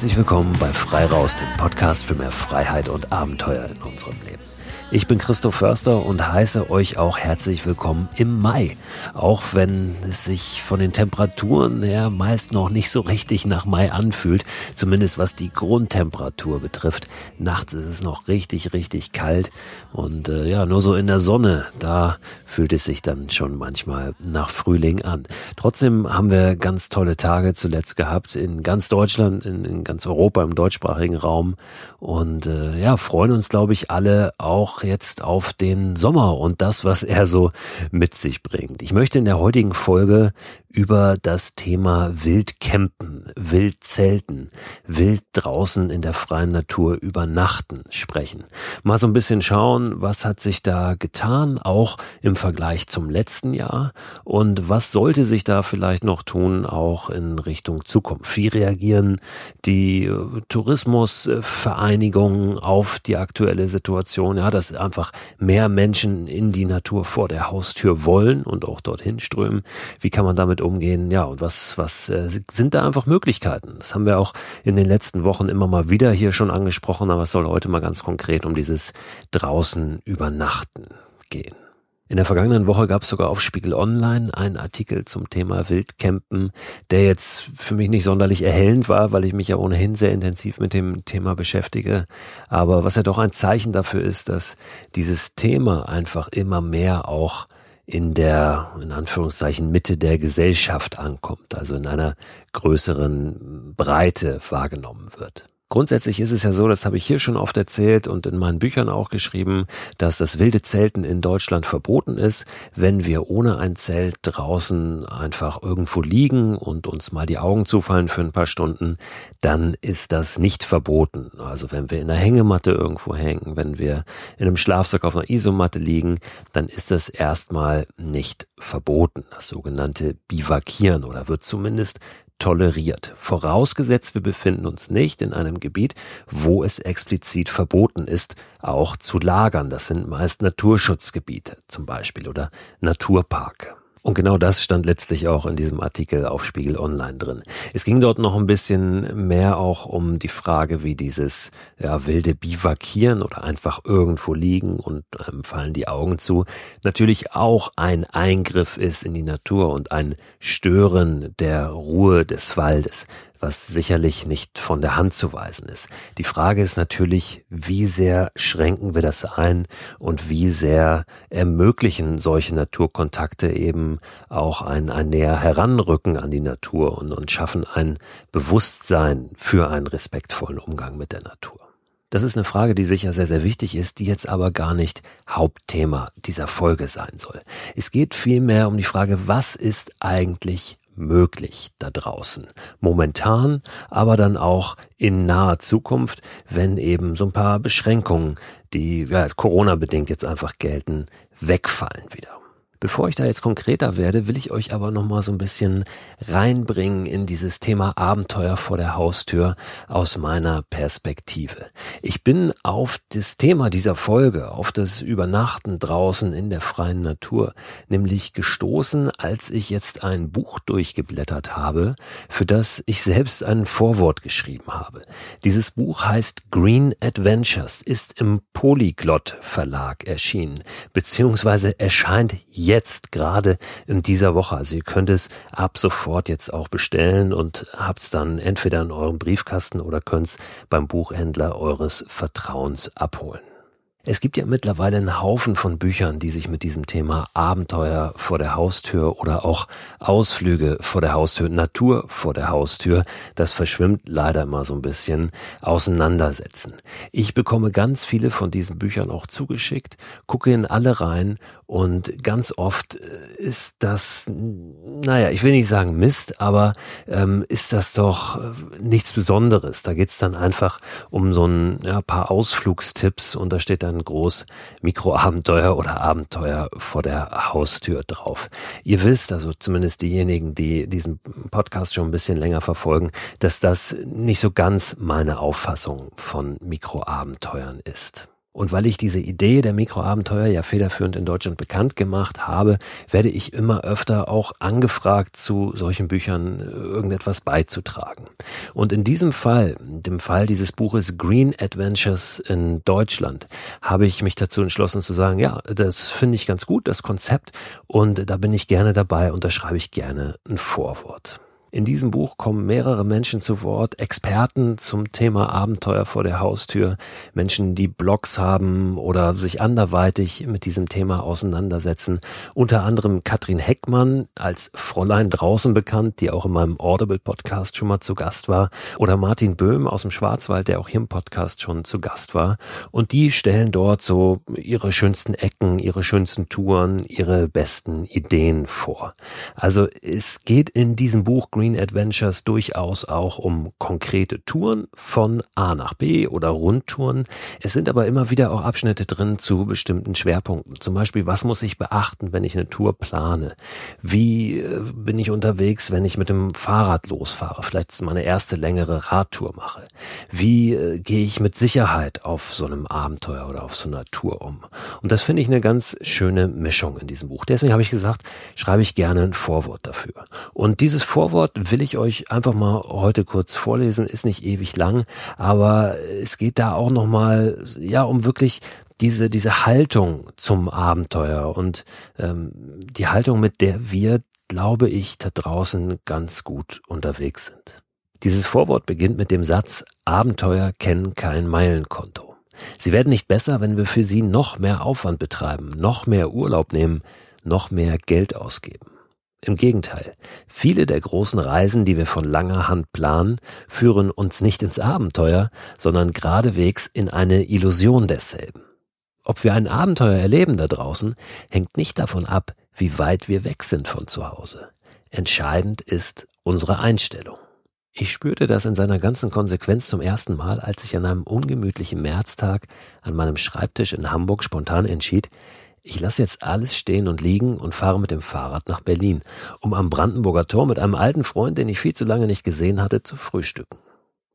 Herzlich willkommen bei Frei Raus, dem Podcast für mehr Freiheit und Abenteuer in unserem Leben. Ich bin Christoph Förster und heiße euch auch herzlich willkommen im Mai. Auch wenn es sich von den Temperaturen her meist noch nicht so richtig nach Mai anfühlt, zumindest was die Grundtemperatur betrifft. Nachts ist es noch richtig, richtig kalt und äh, ja, nur so in der Sonne, da fühlt es sich dann schon manchmal nach Frühling an. Trotzdem haben wir ganz tolle Tage zuletzt gehabt in ganz Deutschland, in, in ganz Europa, im deutschsprachigen Raum und äh, ja, freuen uns, glaube ich, alle auch jetzt auf den Sommer und das, was er so mit sich bringt. Ich möchte in der heutigen Folge über das Thema Wildcampen, Wildzelten, wild draußen in der freien Natur übernachten sprechen. Mal so ein bisschen schauen, was hat sich da getan, auch im Vergleich zum letzten Jahr und was sollte sich da vielleicht noch tun, auch in Richtung Zukunft. Wie reagieren die äh, Tourismusvereinigungen auf die aktuelle Situation? Ja, dass einfach mehr Menschen in die Natur vor der Haustür wollen und auch dorthin strömen. Wie kann man damit umgehen? Ja, und was, was äh, sind da einfach Möglichkeiten? Das haben wir auch in den letzten Wochen immer mal wieder hier schon angesprochen, aber es soll heute mal ganz konkret um dieses draußen übernachten gehen. In der vergangenen Woche gab es sogar auf Spiegel Online einen Artikel zum Thema Wildcampen, der jetzt für mich nicht sonderlich erhellend war, weil ich mich ja ohnehin sehr intensiv mit dem Thema beschäftige. Aber was ja doch ein Zeichen dafür ist, dass dieses Thema einfach immer mehr auch in der, in Anführungszeichen, Mitte der Gesellschaft ankommt, also in einer größeren Breite wahrgenommen wird. Grundsätzlich ist es ja so, das habe ich hier schon oft erzählt und in meinen Büchern auch geschrieben, dass das wilde Zelten in Deutschland verboten ist. Wenn wir ohne ein Zelt draußen einfach irgendwo liegen und uns mal die Augen zufallen für ein paar Stunden, dann ist das nicht verboten. Also wenn wir in einer Hängematte irgendwo hängen, wenn wir in einem Schlafsack auf einer Isomatte liegen, dann ist das erstmal nicht verboten. Das sogenannte Bivakieren oder wird zumindest toleriert. Vorausgesetzt, wir befinden uns nicht in einem Gebiet, wo es explizit verboten ist, auch zu lagern. Das sind meist Naturschutzgebiete zum Beispiel oder Naturparke. Und genau das stand letztlich auch in diesem Artikel auf Spiegel Online drin. Es ging dort noch ein bisschen mehr auch um die Frage, wie dieses ja, wilde Bivakieren oder einfach irgendwo liegen und einem fallen die Augen zu, natürlich auch ein Eingriff ist in die Natur und ein Stören der Ruhe des Waldes was sicherlich nicht von der Hand zu weisen ist. Die Frage ist natürlich, wie sehr schränken wir das ein und wie sehr ermöglichen solche Naturkontakte eben auch ein, ein näher Heranrücken an die Natur und, und schaffen ein Bewusstsein für einen respektvollen Umgang mit der Natur. Das ist eine Frage, die sicher sehr, sehr wichtig ist, die jetzt aber gar nicht Hauptthema dieser Folge sein soll. Es geht vielmehr um die Frage, was ist eigentlich möglich da draußen. Momentan, aber dann auch in naher Zukunft, wenn eben so ein paar Beschränkungen, die ja, Corona bedingt jetzt einfach gelten, wegfallen wieder. Bevor ich da jetzt konkreter werde, will ich euch aber noch mal so ein bisschen reinbringen in dieses Thema Abenteuer vor der Haustür aus meiner Perspektive. Ich bin auf das Thema dieser Folge, auf das Übernachten draußen in der freien Natur, nämlich gestoßen, als ich jetzt ein Buch durchgeblättert habe, für das ich selbst ein Vorwort geschrieben habe. Dieses Buch heißt Green Adventures, ist im Polyglot Verlag erschienen, beziehungsweise erscheint jetzt gerade in dieser Woche. Also ihr könnt es ab sofort jetzt auch bestellen und habt es dann entweder in eurem Briefkasten oder könnt es beim Buchhändler eures Vertrauens abholen. Es gibt ja mittlerweile einen Haufen von Büchern, die sich mit diesem Thema Abenteuer vor der Haustür oder auch Ausflüge vor der Haustür, Natur vor der Haustür, das verschwimmt leider immer so ein bisschen, auseinandersetzen. Ich bekomme ganz viele von diesen Büchern auch zugeschickt, gucke in alle rein und ganz oft äh, ist das, naja, ich will nicht sagen Mist, aber ähm, ist das doch äh, nichts Besonderes. Da geht's dann einfach um so ein ja, paar Ausflugstipps und da steht dann dann groß Mikroabenteuer oder Abenteuer vor der Haustür drauf. Ihr wisst, also zumindest diejenigen, die diesen Podcast schon ein bisschen länger verfolgen, dass das nicht so ganz meine Auffassung von Mikroabenteuern ist. Und weil ich diese Idee der Mikroabenteuer ja federführend in Deutschland bekannt gemacht habe, werde ich immer öfter auch angefragt, zu solchen Büchern äh, irgendetwas beizutragen. Und in diesem Fall, dem Fall dieses Buches Green Adventures in Deutschland, habe ich mich dazu entschlossen zu sagen, ja, das finde ich ganz gut, das Konzept, und da bin ich gerne dabei und da schreibe ich gerne ein Vorwort. In diesem Buch kommen mehrere Menschen zu Wort, Experten zum Thema Abenteuer vor der Haustür, Menschen, die Blogs haben oder sich anderweitig mit diesem Thema auseinandersetzen. Unter anderem Katrin Heckmann als Fräulein draußen bekannt, die auch in meinem Audible Podcast schon mal zu Gast war, oder Martin Böhm aus dem Schwarzwald, der auch hier im Podcast schon zu Gast war. Und die stellen dort so ihre schönsten Ecken, ihre schönsten Touren, ihre besten Ideen vor. Also es geht in diesem Buch Green Adventures durchaus auch um konkrete Touren von A nach B oder Rundtouren. Es sind aber immer wieder auch Abschnitte drin zu bestimmten Schwerpunkten. Zum Beispiel, was muss ich beachten, wenn ich eine Tour plane? Wie äh, bin ich unterwegs, wenn ich mit dem Fahrrad losfahre? Vielleicht meine erste längere Radtour mache. Wie äh, gehe ich mit Sicherheit auf so einem Abenteuer oder auf so einer Tour um? Und das finde ich eine ganz schöne Mischung in diesem Buch. Deswegen habe ich gesagt, schreibe ich gerne ein Vorwort dafür. Und dieses Vorwort Antwort will ich euch einfach mal heute kurz vorlesen, ist nicht ewig lang, aber es geht da auch nochmal, ja, um wirklich diese, diese Haltung zum Abenteuer und ähm, die Haltung, mit der wir, glaube ich, da draußen ganz gut unterwegs sind. Dieses Vorwort beginnt mit dem Satz, Abenteuer kennen kein Meilenkonto. Sie werden nicht besser, wenn wir für sie noch mehr Aufwand betreiben, noch mehr Urlaub nehmen, noch mehr Geld ausgeben. Im Gegenteil, viele der großen Reisen, die wir von langer Hand planen, führen uns nicht ins Abenteuer, sondern geradewegs in eine Illusion desselben. Ob wir ein Abenteuer erleben da draußen, hängt nicht davon ab, wie weit wir weg sind von zu Hause. Entscheidend ist unsere Einstellung. Ich spürte das in seiner ganzen Konsequenz zum ersten Mal, als ich an einem ungemütlichen Märztag an meinem Schreibtisch in Hamburg spontan entschied, ich lasse jetzt alles stehen und liegen und fahre mit dem Fahrrad nach Berlin, um am Brandenburger Tor mit einem alten Freund, den ich viel zu lange nicht gesehen hatte, zu frühstücken.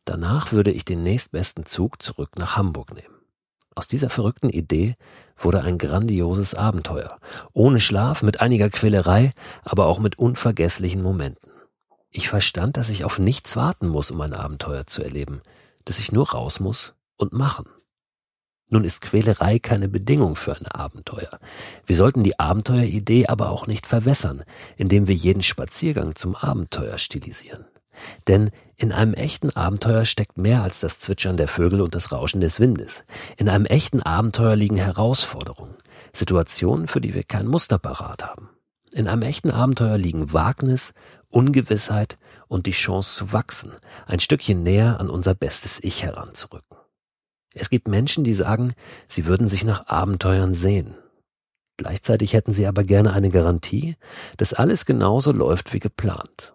Danach würde ich den nächstbesten Zug zurück nach Hamburg nehmen. Aus dieser verrückten Idee wurde ein grandioses Abenteuer, ohne Schlaf, mit einiger Quälerei, aber auch mit unvergesslichen Momenten. Ich verstand, dass ich auf nichts warten muss, um ein Abenteuer zu erleben, dass ich nur raus muss und machen. Nun ist Quälerei keine Bedingung für ein Abenteuer. Wir sollten die Abenteueridee aber auch nicht verwässern, indem wir jeden Spaziergang zum Abenteuer stilisieren. Denn in einem echten Abenteuer steckt mehr als das Zwitschern der Vögel und das Rauschen des Windes. In einem echten Abenteuer liegen Herausforderungen, Situationen, für die wir kein Muster parat haben. In einem echten Abenteuer liegen Wagnis, Ungewissheit und die Chance zu wachsen, ein Stückchen näher an unser bestes Ich heranzurücken. Es gibt Menschen, die sagen, sie würden sich nach Abenteuern sehen. Gleichzeitig hätten sie aber gerne eine Garantie, dass alles genauso läuft wie geplant.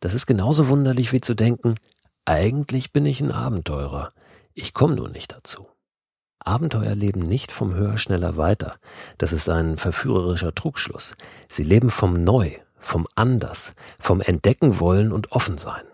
Das ist genauso wunderlich wie zu denken, eigentlich bin ich ein Abenteurer, ich komme nur nicht dazu. Abenteuer leben nicht vom Höher, Schneller, Weiter. Das ist ein verführerischer Trugschluss. Sie leben vom Neu, vom Anders, vom Entdecken wollen und offen sein.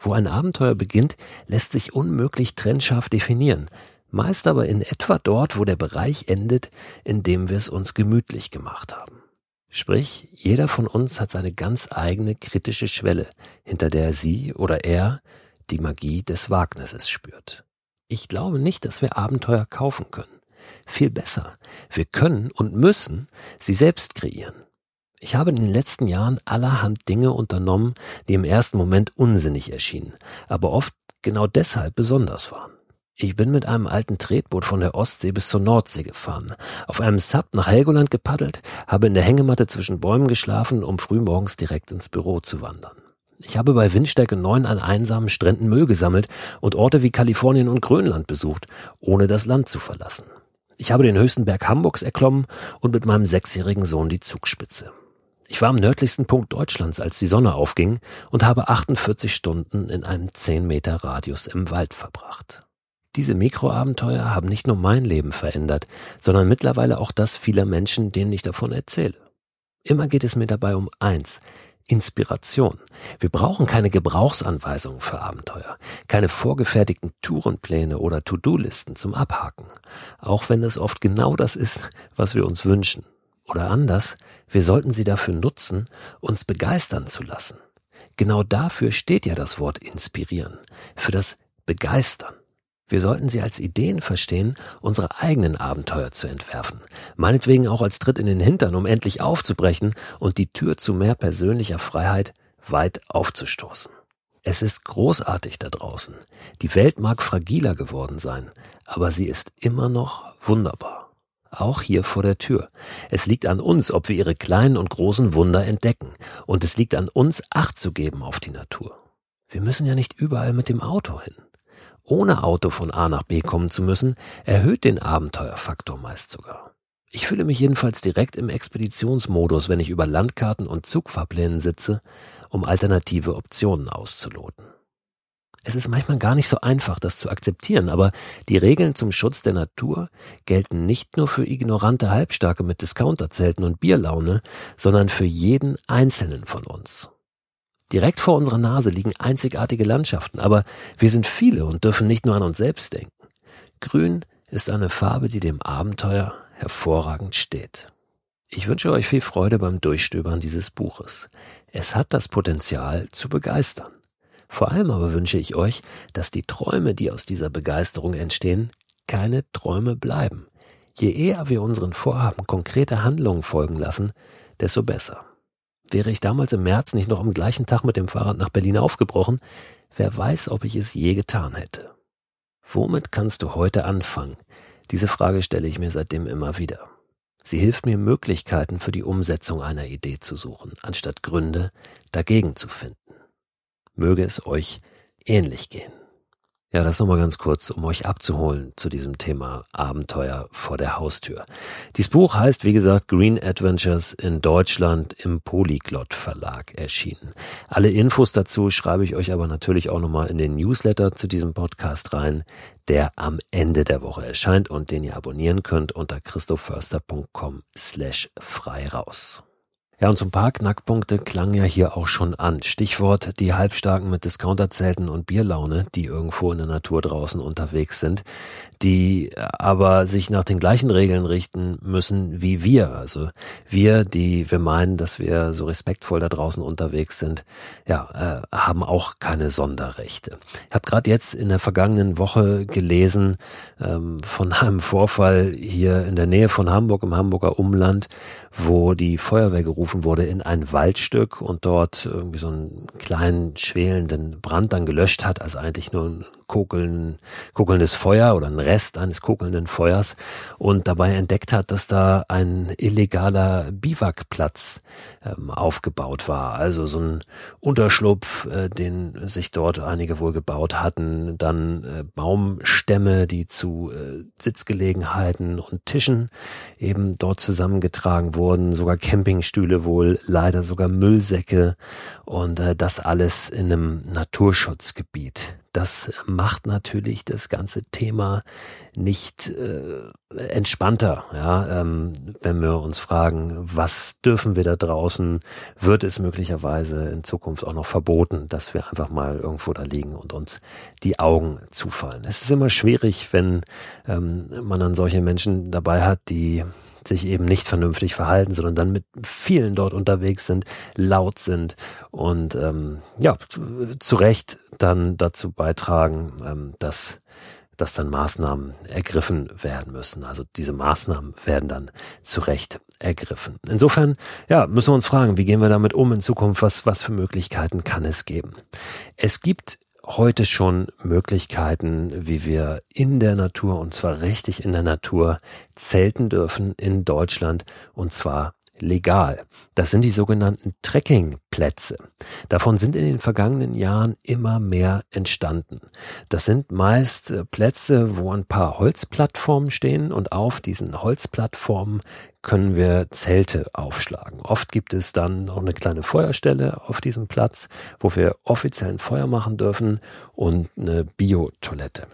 Wo ein Abenteuer beginnt, lässt sich unmöglich trennscharf definieren, meist aber in etwa dort, wo der Bereich endet, in dem wir es uns gemütlich gemacht haben. Sprich, jeder von uns hat seine ganz eigene kritische Schwelle, hinter der sie oder er die Magie des Wagnisses spürt. Ich glaube nicht, dass wir Abenteuer kaufen können. Viel besser, wir können und müssen sie selbst kreieren. Ich habe in den letzten Jahren allerhand Dinge unternommen, die im ersten Moment unsinnig erschienen, aber oft genau deshalb besonders waren. Ich bin mit einem alten Tretboot von der Ostsee bis zur Nordsee gefahren, auf einem Sub nach Helgoland gepaddelt, habe in der Hängematte zwischen Bäumen geschlafen, um frühmorgens direkt ins Büro zu wandern. Ich habe bei Windstärke 9 an einsamen Stränden Müll gesammelt und Orte wie Kalifornien und Grönland besucht, ohne das Land zu verlassen. Ich habe den höchsten Berg Hamburgs erklommen und mit meinem sechsjährigen Sohn die Zugspitze. Ich war am nördlichsten Punkt Deutschlands, als die Sonne aufging und habe 48 Stunden in einem 10 Meter Radius im Wald verbracht. Diese Mikroabenteuer haben nicht nur mein Leben verändert, sondern mittlerweile auch das vieler Menschen, denen ich davon erzähle. Immer geht es mir dabei um eins. Inspiration. Wir brauchen keine Gebrauchsanweisungen für Abenteuer, keine vorgefertigten Tourenpläne oder To-Do-Listen zum Abhaken, auch wenn es oft genau das ist, was wir uns wünschen. Oder anders, wir sollten sie dafür nutzen, uns begeistern zu lassen. Genau dafür steht ja das Wort inspirieren, für das Begeistern. Wir sollten sie als Ideen verstehen, unsere eigenen Abenteuer zu entwerfen. Meinetwegen auch als Tritt in den Hintern, um endlich aufzubrechen und die Tür zu mehr persönlicher Freiheit weit aufzustoßen. Es ist großartig da draußen. Die Welt mag fragiler geworden sein, aber sie ist immer noch wunderbar. Auch hier vor der Tür. Es liegt an uns, ob wir ihre kleinen und großen Wunder entdecken. Und es liegt an uns, Acht zu geben auf die Natur. Wir müssen ja nicht überall mit dem Auto hin ohne Auto von A nach B kommen zu müssen, erhöht den Abenteuerfaktor meist sogar. Ich fühle mich jedenfalls direkt im Expeditionsmodus, wenn ich über Landkarten und Zugfahrplänen sitze, um alternative Optionen auszuloten. Es ist manchmal gar nicht so einfach, das zu akzeptieren, aber die Regeln zum Schutz der Natur gelten nicht nur für ignorante Halbstarke mit Discounterzelten und Bierlaune, sondern für jeden Einzelnen von uns. Direkt vor unserer Nase liegen einzigartige Landschaften, aber wir sind viele und dürfen nicht nur an uns selbst denken. Grün ist eine Farbe, die dem Abenteuer hervorragend steht. Ich wünsche euch viel Freude beim Durchstöbern dieses Buches. Es hat das Potenzial zu begeistern. Vor allem aber wünsche ich euch, dass die Träume, die aus dieser Begeisterung entstehen, keine Träume bleiben. Je eher wir unseren Vorhaben konkrete Handlungen folgen lassen, desto besser. Wäre ich damals im März nicht noch am gleichen Tag mit dem Fahrrad nach Berlin aufgebrochen, wer weiß, ob ich es je getan hätte. Womit kannst du heute anfangen? Diese Frage stelle ich mir seitdem immer wieder. Sie hilft mir, Möglichkeiten für die Umsetzung einer Idee zu suchen, anstatt Gründe dagegen zu finden. Möge es euch ähnlich gehen. Ja, das nochmal ganz kurz, um euch abzuholen zu diesem Thema Abenteuer vor der Haustür. Dieses Buch heißt, wie gesagt, Green Adventures in Deutschland im Polyglot Verlag erschienen. Alle Infos dazu schreibe ich euch aber natürlich auch nochmal in den Newsletter zu diesem Podcast rein, der am Ende der Woche erscheint und den ihr abonnieren könnt unter christoförster.com slash frei raus. Ja, und so ein paar Knackpunkte klangen ja hier auch schon an. Stichwort die Halbstarken mit Discounterzelten und Bierlaune, die irgendwo in der Natur draußen unterwegs sind, die aber sich nach den gleichen Regeln richten müssen wie wir. Also wir, die wir meinen, dass wir so respektvoll da draußen unterwegs sind, ja, äh, haben auch keine Sonderrechte. Ich habe gerade jetzt in der vergangenen Woche gelesen ähm, von einem Vorfall hier in der Nähe von Hamburg, im Hamburger Umland, wo die Feuerwehr gerufen gerufen wurde in ein Waldstück und dort irgendwie so einen kleinen schwelenden Brand dann gelöscht hat, also eigentlich nur ein kokeln, kokelndes Feuer oder ein Rest eines kokelnden Feuers und dabei entdeckt hat, dass da ein illegaler Biwakplatz ähm, aufgebaut war. Also so ein Unterschlupf, äh, den sich dort einige wohl gebaut hatten, dann äh, Baumstämme, die zu äh, Sitzgelegenheiten und Tischen eben dort zusammengetragen wurden, sogar Campingstühle wohl, leider sogar Müllsäcke und äh, das alles in einem Naturschutzgebiet. Das macht natürlich das ganze Thema nicht äh, entspannter, ja, ähm, wenn wir uns fragen, was dürfen wir da draußen? Wird es möglicherweise in Zukunft auch noch verboten, dass wir einfach mal irgendwo da liegen und uns die Augen zufallen? Es ist immer schwierig, wenn ähm, man dann solche Menschen dabei hat, die sich eben nicht vernünftig verhalten, sondern dann mit vielen dort unterwegs sind, laut sind und ähm, ja, zu Recht dann dazu beitragen, ähm, dass dass dann Maßnahmen ergriffen werden müssen. Also diese Maßnahmen werden dann zu Recht ergriffen. Insofern, ja, müssen wir uns fragen, wie gehen wir damit um in Zukunft? Was, was für Möglichkeiten kann es geben? Es gibt heute schon Möglichkeiten, wie wir in der Natur, und zwar richtig in der Natur, zelten dürfen in Deutschland, und zwar legal. Das sind die sogenannten Trekkingplätze. Davon sind in den vergangenen Jahren immer mehr entstanden. Das sind meist äh, Plätze, wo ein paar Holzplattformen stehen und auf diesen Holzplattformen können wir Zelte aufschlagen. Oft gibt es dann noch eine kleine Feuerstelle auf diesem Platz, wo wir offiziell ein Feuer machen dürfen und eine Biotoilette.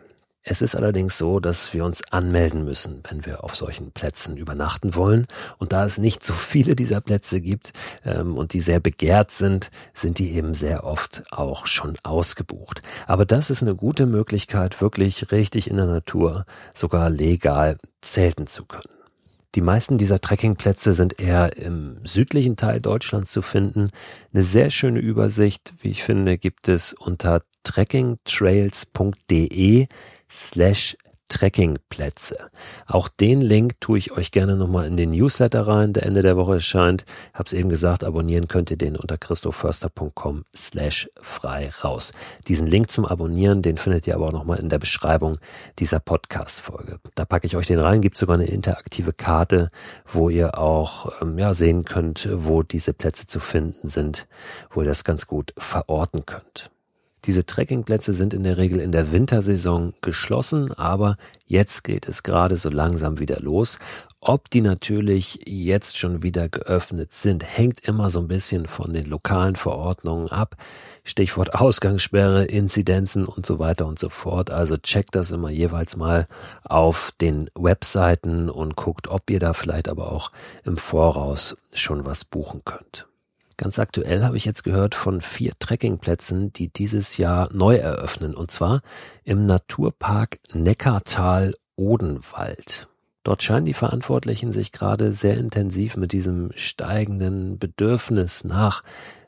Es ist allerdings so, dass wir uns anmelden müssen, wenn wir auf solchen Plätzen übernachten wollen. Und da es nicht so viele dieser Plätze gibt ähm, und die sehr begehrt sind, sind die eben sehr oft auch schon ausgebucht. Aber das ist eine gute Möglichkeit, wirklich richtig in der Natur, sogar legal zelten zu können. Die meisten dieser Trekkingplätze sind eher im südlichen Teil Deutschlands zu finden. Eine sehr schöne Übersicht, wie ich finde, gibt es unter trekkingtrails.de slash Trekkingplätze. Auch den Link tue ich euch gerne nochmal in den Newsletter rein, der Ende der Woche erscheint. Hab's eben gesagt, abonnieren könnt ihr den unter christoförster.com slash frei raus. Diesen Link zum Abonnieren, den findet ihr aber auch nochmal in der Beschreibung dieser Podcast-Folge. Da packe ich euch den rein, gibt sogar eine interaktive Karte, wo ihr auch ähm, ja, sehen könnt, wo diese Plätze zu finden sind, wo ihr das ganz gut verorten könnt. Diese Trekkingplätze sind in der Regel in der Wintersaison geschlossen, aber jetzt geht es gerade so langsam wieder los. Ob die natürlich jetzt schon wieder geöffnet sind, hängt immer so ein bisschen von den lokalen Verordnungen ab. Stichwort Ausgangssperre, Inzidenzen und so weiter und so fort. Also checkt das immer jeweils mal auf den Webseiten und guckt, ob ihr da vielleicht aber auch im Voraus schon was buchen könnt. Ganz aktuell habe ich jetzt gehört von vier Trekkingplätzen, die dieses Jahr neu eröffnen, und zwar im Naturpark Neckartal Odenwald. Dort scheinen die Verantwortlichen sich gerade sehr intensiv mit diesem steigenden Bedürfnis nach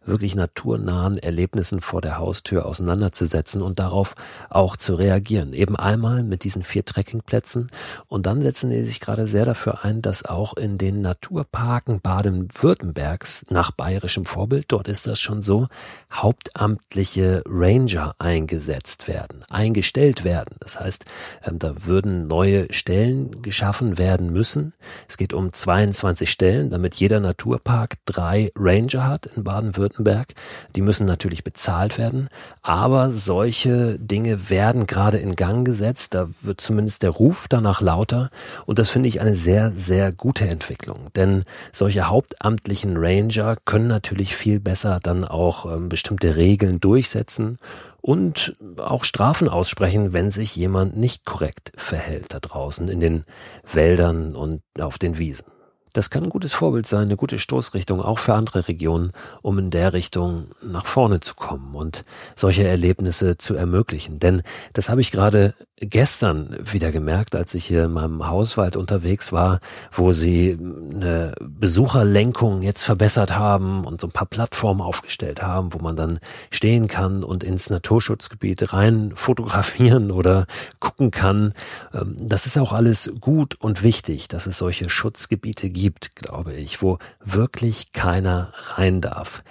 wirklich naturnahen Erlebnissen vor der Haustür auseinanderzusetzen und darauf auch zu reagieren. Eben einmal mit diesen vier Trekkingplätzen und dann setzen die sich gerade sehr dafür ein, dass auch in den Naturparken Baden-Württembergs nach bayerischem Vorbild, dort ist das schon so, hauptamtliche Ranger eingesetzt werden, eingestellt werden. Das heißt, ähm, da würden neue Stellen geschaffen werden müssen. Es geht um 22 Stellen, damit jeder Naturpark drei Ranger hat in Baden-Württemberg Baden-Württemberg. Die müssen natürlich bezahlt werden, aber solche Dinge werden gerade in Gang gesetzt. Da wird zumindest der Ruf danach lauter und das finde ich eine sehr, sehr gute Entwicklung. Denn solche hauptamtlichen Ranger können natürlich viel besser dann auch ähm, bestimmte Regeln durchsetzen und auch Strafen aussprechen, wenn sich jemand nicht korrekt verhält da draußen in den Wäldern und auf den Wiesen. Das kann ein gutes Vorbild sein, eine gute Stoßrichtung auch für andere Regionen, um in der Richtung nach vorne zu kommen und solche Erlebnisse zu ermöglichen. Denn das habe ich gerade gestern wieder gemerkt, als ich hier in meinem Hauswald unterwegs war, wo sie eine Besucherlenkung jetzt verbessert haben und so ein paar Plattformen aufgestellt haben, wo man dann stehen kann und ins Naturschutzgebiet rein fotografieren oder gucken kann. Ähm, das ist auch alles gut und wichtig, dass es solche Schutzgebiete gibt, glaube ich, wo wirklich keiner rein darf.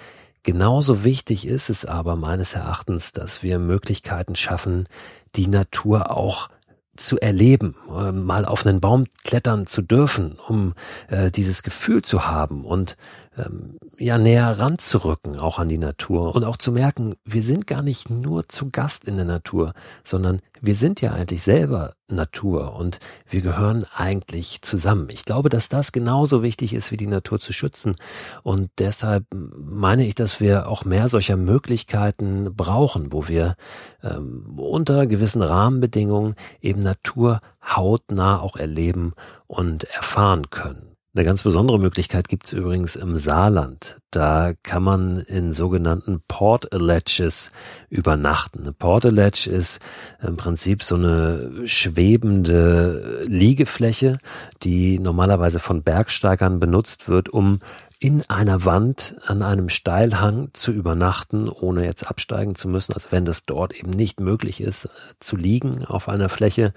Genauso wichtig ist es aber meines Erachtens, dass wir Möglichkeiten schaffen, die Natur auch zu erleben, äh, mal auf einen Baum klettern zu dürfen, um äh, dieses Gefühl zu haben. Und ähm, ja näher ranzurücken, auch an die Natur und auch zu merken, wir sind gar nicht nur zu Gast in der Natur, sondern wir sind ja eigentlich selber Natur und wir gehören eigentlich zusammen. Ich glaube, dass das genauso wichtig ist, wie die Natur zu schützen. Und deshalb meine ich, dass wir auch mehr solcher Möglichkeiten brauchen, wo wir ähm, unter gewissen Rahmenbedingungen eben Natur hautnah auch erleben und erfahren können. Eine ganz besondere Möglichkeit gibt es übrigens im Saarland. Da kann man in sogenannten Portallages übernachten. Eine Portalage ist im Prinzip so eine schwebende Liegefläche, die normalerweise von Bergsteigern benutzt wird, um in einer Wand an einem Steilhang zu übernachten, ohne jetzt absteigen zu müssen. Also wenn das dort eben nicht möglich ist, zu liegen auf einer Fläche,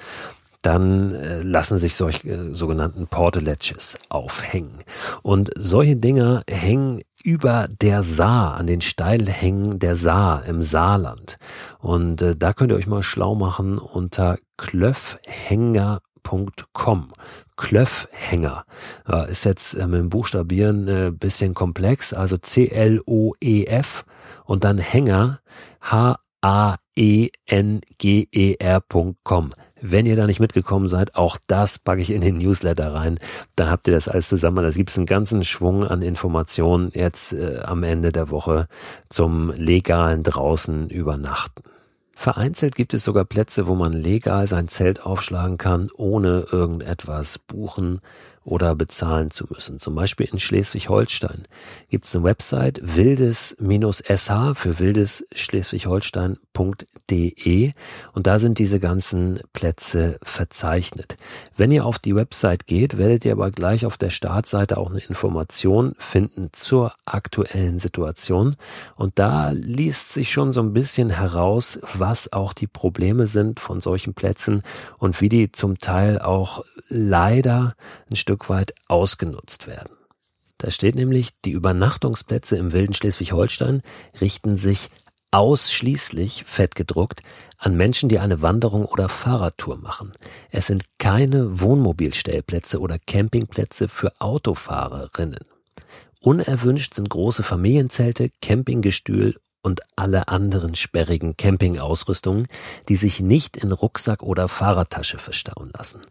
dann äh, lassen sich solche äh, sogenannten Portalages aufhängen. Und solche Dinger hängen über der Saar, an den Steilhängen der Saar im Saarland. Und äh, da könnt ihr euch mal schlau machen unter klöffhänger.com. Klöffhänger. Ja, ist jetzt äh, mit dem Buchstabieren äh, bisschen komplex, also C-L-O-E-F und dann Hänger H-A-E-N-G-E-R.com. Wenn ihr da nicht mitgekommen seid, auch das packe ich in den Newsletter rein. Dann habt ihr das alles zusammen. Da gibt es einen ganzen Schwung an Informationen jetzt äh, am Ende der Woche zum legalen draußen übernachten. Vereinzelt gibt es sogar Plätze, wo man legal sein Zelt aufschlagen kann, ohne irgendetwas buchen oder bezahlen zu müssen. Zum Beispiel in Schleswig-Holstein gibt es eine Website wildes-sh für wildes schleswig-holstein.de und da sind diese ganzen Plätze verzeichnet. Wenn ihr auf die Website geht, werdet ihr aber gleich auf der Startseite auch eine Information finden zur aktuellen Situation und da liest sich schon so ein bisschen heraus, was auch die Probleme sind von solchen Plätzen und wie die zum Teil auch leider ein Stück weit ausgenutzt werden. Da steht nämlich, die Übernachtungsplätze im wilden Schleswig-Holstein richten sich ausschließlich fettgedruckt an Menschen, die eine Wanderung oder Fahrradtour machen. Es sind keine Wohnmobilstellplätze oder Campingplätze für Autofahrerinnen. Unerwünscht sind große Familienzelte, Campinggestühl und alle anderen sperrigen Campingausrüstungen, die sich nicht in Rucksack oder Fahrradtasche verstauen lassen.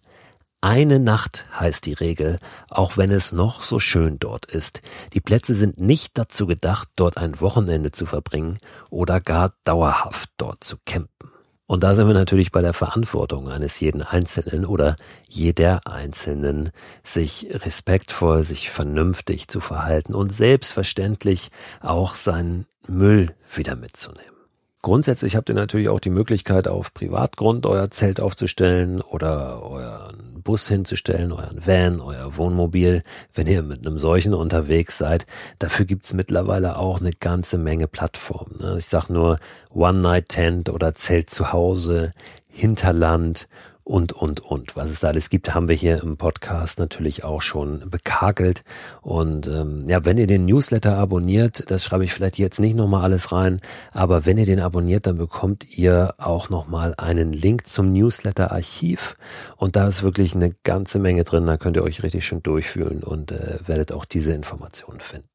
Eine Nacht heißt die Regel, auch wenn es noch so schön dort ist. Die Plätze sind nicht dazu gedacht, dort ein Wochenende zu verbringen oder gar dauerhaft dort zu campen. Und da sind wir natürlich bei der Verantwortung eines jeden Einzelnen oder jeder Einzelnen, sich respektvoll, sich vernünftig zu verhalten und selbstverständlich auch seinen Müll wieder mitzunehmen. Grundsätzlich habt ihr natürlich auch die Möglichkeit, auf Privatgrund euer Zelt aufzustellen oder euren Bus hinzustellen, euren Van, euer Wohnmobil, wenn ihr mit einem solchen unterwegs seid. Dafür gibt's mittlerweile auch eine ganze Menge Plattformen. Ne? Ich sag nur One-Night-Tent oder Zelt zu Hause, Hinterland und, und, und. Was es da alles gibt, haben wir hier im Podcast natürlich auch schon bekakelt. Und ähm, ja, wenn ihr den Newsletter abonniert, das schreibe ich vielleicht jetzt nicht nochmal alles rein, aber wenn ihr den abonniert, dann bekommt ihr auch nochmal einen Link zum Newsletter-Archiv. Und da ist wirklich eine ganze Menge drin, da könnt ihr euch richtig schön durchfühlen und äh, werdet auch diese Informationen finden.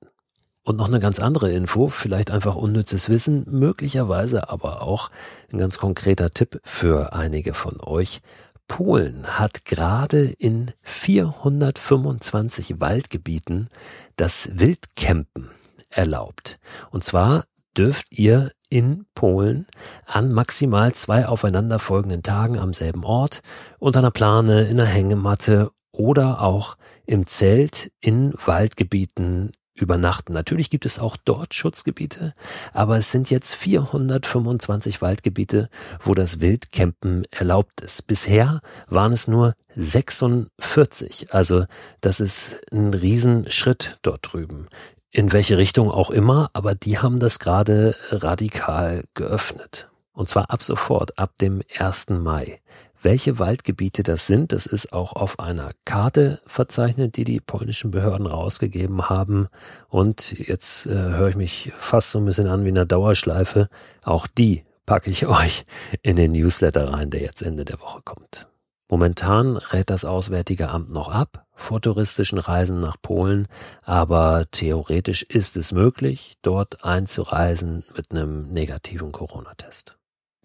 Und noch eine ganz andere Info, vielleicht einfach unnützes Wissen, möglicherweise aber auch ein ganz konkreter Tipp für einige von euch. Polen hat gerade in 425 Waldgebieten das Wildcampen erlaubt. Und zwar dürft ihr in Polen an maximal zwei aufeinanderfolgenden Tagen am selben Ort unter einer Plane, in einer Hängematte oder auch im Zelt in Waldgebieten übernachten. Natürlich gibt es auch dort Schutzgebiete, aber es sind jetzt 425 Waldgebiete, wo das Wildcampen erlaubt ist. Bisher waren es nur 46. Also das ist ein Riesenschritt dort drüben. In welche Richtung auch immer, aber die haben das gerade radikal geöffnet. Und zwar ab sofort, ab dem 1. Mai. Welche Waldgebiete das sind, das ist auch auf einer Karte verzeichnet, die die polnischen Behörden rausgegeben haben. Und jetzt äh, höre ich mich fast so ein bisschen an wie in einer Dauerschleife. Auch die packe ich euch in den Newsletter rein, der jetzt Ende der Woche kommt. Momentan rät das Auswärtige Amt noch ab vor touristischen Reisen nach Polen, aber theoretisch ist es möglich, dort einzureisen mit einem negativen Corona-Test.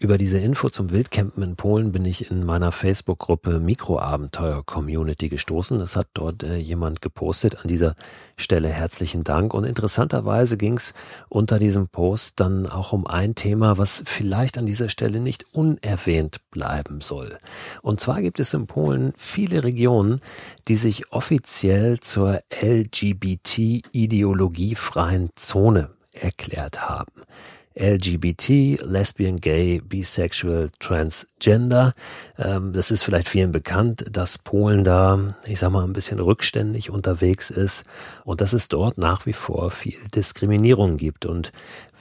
Über diese Info zum Wildcampen in Polen bin ich in meiner Facebook-Gruppe Mikroabenteuer Community gestoßen. Das hat dort äh, jemand gepostet. An dieser Stelle herzlichen Dank. Und interessanterweise ging es unter diesem Post dann auch um ein Thema, was vielleicht an dieser Stelle nicht unerwähnt bleiben soll. Und zwar gibt es in Polen viele Regionen, die sich offiziell zur LGBT-ideologiefreien Zone erklärt haben. LGBT, Lesbian, Gay, Bisexual, Transgender. Ähm, das ist vielleicht vielen bekannt, dass Polen da, ich sag mal, ein bisschen rückständig unterwegs ist und dass es dort nach wie vor viel Diskriminierung gibt. Und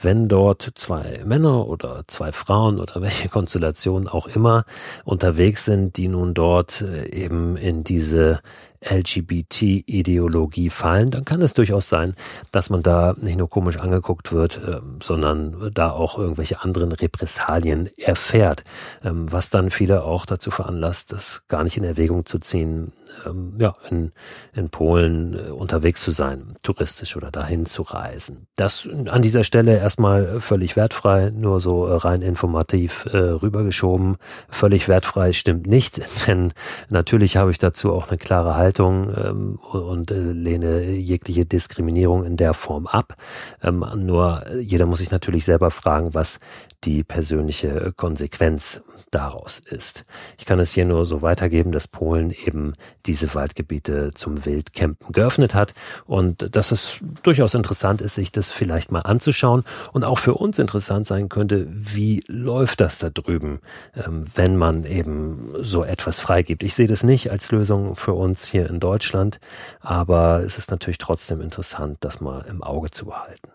wenn dort zwei Männer oder zwei Frauen oder welche Konstellation auch immer unterwegs sind, die nun dort äh, eben in diese LGBT-Ideologie fallen, dann kann es durchaus sein, dass man da nicht nur komisch angeguckt wird, ähm, sondern da auch irgendwelche anderen Repressalien erfährt, ähm, was dann viele auch dazu veranlasst, das gar nicht in Erwägung zu ziehen, ähm, ja, in, in Polen äh, unterwegs zu sein, touristisch oder dahin zu reisen. Das an dieser Stelle erstmal völlig wertfrei, nur so äh, rein informativ äh, rübergeschoben. Völlig wertfrei stimmt nicht, denn natürlich habe ich dazu auch eine klare Haltung ähm, und äh, lehne jegliche Diskriminierung in der Form ab. Ähm, nur jeder muss sich natürlich selber fragen, was die persönliche Konsequenz daraus ist. Ich kann es hier nur so weitergeben, dass Polen eben diese Waldgebiete zum Wildcampen geöffnet hat und dass es durchaus interessant ist, sich das vielleicht mal anzuschauen und auch für uns interessant sein könnte, wie läuft das da drüben, ähm, wenn man eben so etwas freigibt. Ich sehe das nicht als Lösung für uns hier in Deutschland, aber es ist natürlich trotzdem interessant, das mal im Auge zu behalten.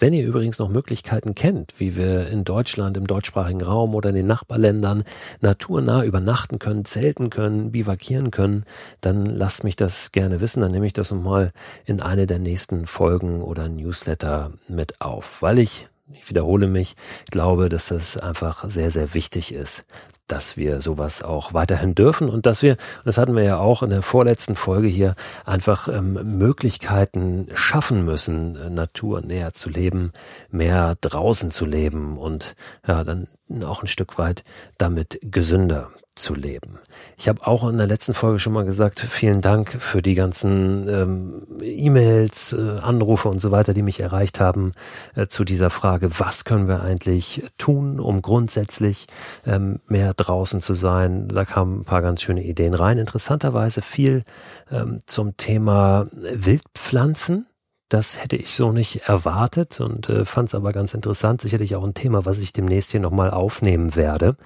Wenn ihr übrigens noch Möglichkeiten kennt, wie wir in Deutschland, im deutschsprachigen Raum oder in den Nachbarländern naturnah übernachten können, zelten können, bivakieren können, dann lasst mich das gerne wissen. Dann nehme ich das nochmal in eine der nächsten Folgen oder Newsletter mit auf, weil ich ich wiederhole mich, glaube, dass das einfach sehr, sehr wichtig ist, dass wir sowas auch weiterhin dürfen und dass wir, das hatten wir ja auch in der vorletzten Folge hier, einfach ähm, Möglichkeiten schaffen müssen, äh, Natur näher zu leben, mehr draußen zu leben und ja, dann auch ein Stück weit damit gesünder zu leben. Ich habe auch in der letzten Folge schon mal gesagt, vielen Dank für die ganzen ähm, E-Mails, äh, Anrufe und so weiter, die mich erreicht haben äh, zu dieser Frage, was können wir eigentlich tun, um grundsätzlich ähm, mehr draußen zu sein. Da kamen ein paar ganz schöne Ideen rein. Interessanterweise viel ähm, zum Thema Wildpflanzen das hätte ich so nicht erwartet und äh, fand es aber ganz interessant. Sicherlich auch ein Thema, was ich demnächst hier nochmal aufnehmen werde,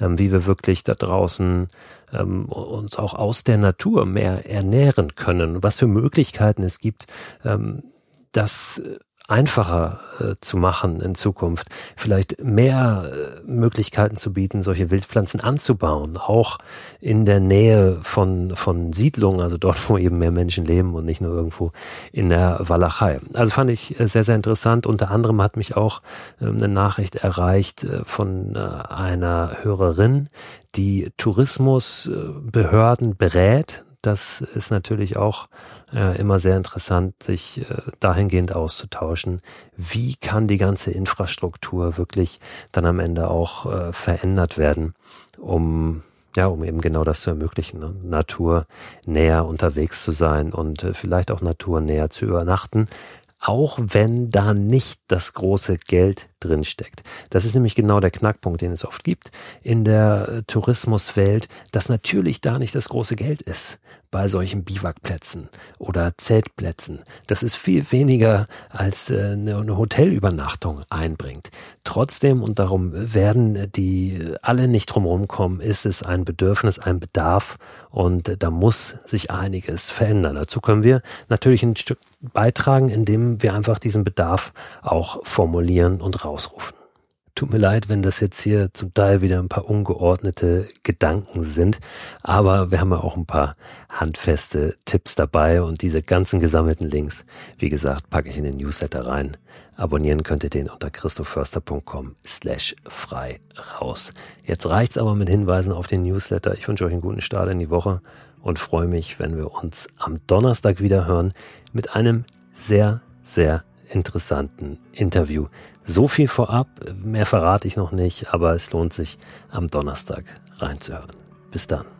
ähm, wie wir wirklich da draußen ähm, uns auch aus der Natur mehr ernähren können, was für Möglichkeiten es gibt, ähm, das einfacher äh, zu machen in Zukunft, vielleicht mehr äh, Möglichkeiten zu bieten, solche Wildpflanzen anzubauen, auch in der Nähe von, von Siedlungen, also dort, wo eben mehr Menschen leben und nicht nur irgendwo in der Walachei. Also fand ich äh, sehr, sehr interessant. Unter anderem hat mich auch äh, eine Nachricht erreicht äh, von äh, einer Hörerin, die Tourismusbehörden berät das ist natürlich auch äh, immer sehr interessant, sich äh, dahingehend auszutauschen. Wie kann die ganze Infrastruktur wirklich dann am Ende auch äh, verändert werden, um ja, um eben genau das zu ermöglichen, ne? Natur näher unterwegs zu sein und äh, vielleicht auch Natur näher zu übernachten, auch wenn da nicht das große Geld drin steckt. Das ist nämlich genau der Knackpunkt, den es oft gibt in der äh, Tourismuswelt, dass natürlich da nicht das große Geld ist bei solchen Biwakplätzen oder Zeltplätzen. Das ist viel weniger als äh, eine Hotelübernachtung einbringt. Trotzdem, und darum werden die alle nicht drumherum kommen, ist es ein Bedürfnis, ein Bedarf und da muss sich einiges verändern. Dazu können wir natürlich ein Stück beitragen, indem wir einfach diesen Bedarf auch formulieren und rausrufen. Tut mir leid, wenn das jetzt hier zum Teil wieder ein paar ungeordnete Gedanken sind, aber wir haben ja auch ein paar handfeste Tipps dabei und diese ganzen gesammelten Links, wie gesagt, packe ich in den Newsletter rein. Abonnieren könnt ihr den unter christoförster.com slash frei raus. Jetzt reicht's aber mit Hinweisen auf den Newsletter. Ich wünsche euch einen guten Start in die Woche und freue mich, wenn wir uns am Donnerstag wieder hören mit einem sehr, sehr interessanten Interview. So viel vorab, mehr verrate ich noch nicht, aber es lohnt sich am Donnerstag reinzuhören. Bis dann.